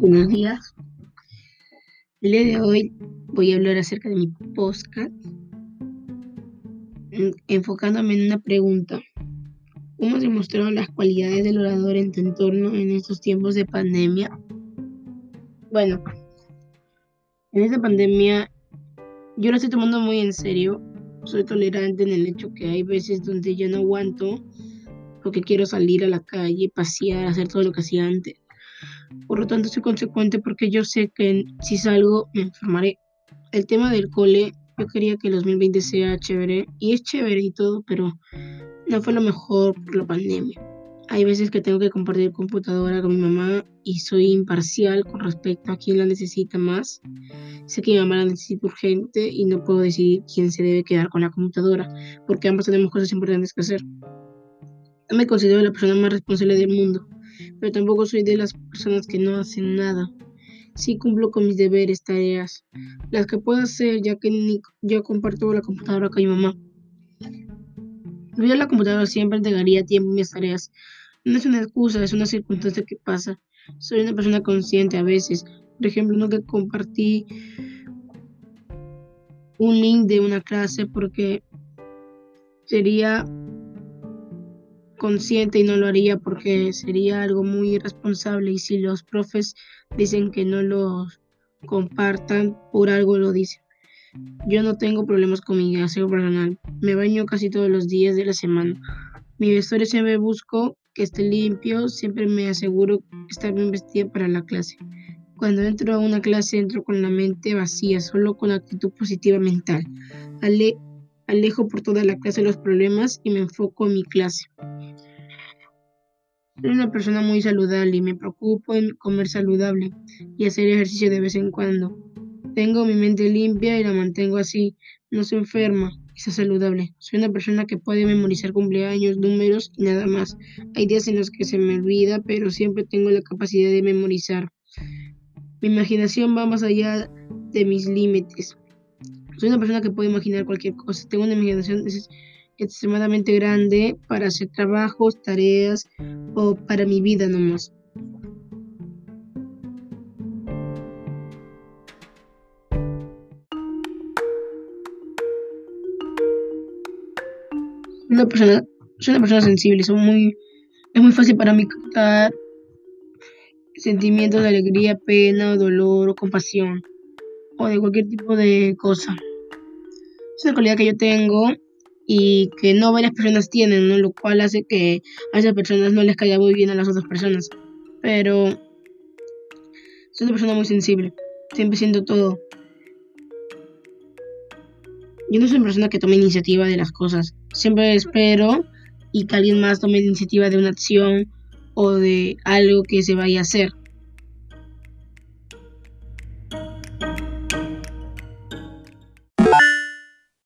Buenos días. El día de hoy voy a hablar acerca de mi podcast, enfocándome en una pregunta. ¿Cómo has demostrado las cualidades del orador en tu entorno en estos tiempos de pandemia? Bueno, en esta pandemia yo lo estoy tomando muy en serio. Soy tolerante en el hecho que hay veces donde ya no aguanto porque quiero salir a la calle, pasear, hacer todo lo que hacía antes. Por lo tanto, soy consecuente porque yo sé que si salgo me enfermaré. El tema del cole, yo quería que el 2020 sea chévere y es chévere y todo, pero no fue lo mejor por la pandemia. Hay veces que tengo que compartir computadora con mi mamá y soy imparcial con respecto a quién la necesita más. Sé que mi mamá la necesita urgente y no puedo decidir quién se debe quedar con la computadora, porque ambos tenemos cosas importantes que hacer. Me considero la persona más responsable del mundo, pero tampoco soy de las personas que no hacen nada. Sí cumplo con mis deberes, tareas, las que puedo hacer ya que yo comparto la computadora con mi mamá. Si la computadora siempre entregaría tiempo a mis tareas. No es una excusa, es una circunstancia que pasa. Soy una persona consciente a veces. Por ejemplo, nunca compartí un link de una clase porque sería consciente y no lo haría porque sería algo muy irresponsable y si los profes dicen que no lo compartan, por algo lo dicen. Yo no tengo problemas con mi aseo personal. Me baño casi todos los días de la semana. Mi vestuario siempre busco que esté limpio, siempre me aseguro estar bien vestida para la clase. Cuando entro a una clase entro con la mente vacía, solo con actitud positiva mental. alejo por toda la clase los problemas y me enfoco en mi clase. Soy una persona muy saludable y me preocupo en comer saludable y hacer ejercicio de vez en cuando. Tengo mi mente limpia y la mantengo así. No se enferma está saludable. Soy una persona que puede memorizar cumpleaños, números y nada más. Hay días en los que se me olvida, pero siempre tengo la capacidad de memorizar. Mi imaginación va más allá de mis límites. Soy una persona que puede imaginar cualquier cosa. Tengo una imaginación extremadamente grande para hacer trabajos, tareas o para mi vida nomás. Una persona, soy una persona sensible, soy muy, es muy fácil para mí captar sentimientos de alegría, pena, dolor o compasión o de cualquier tipo de cosa. Es una cualidad que yo tengo y que no varias personas tienen, ¿no? lo cual hace que a esas personas no les caiga muy bien a las otras personas. Pero soy una persona muy sensible, siempre siento todo. Yo no soy una persona que tome iniciativa de las cosas, siempre espero y que alguien más tome iniciativa de una acción o de algo que se vaya a hacer.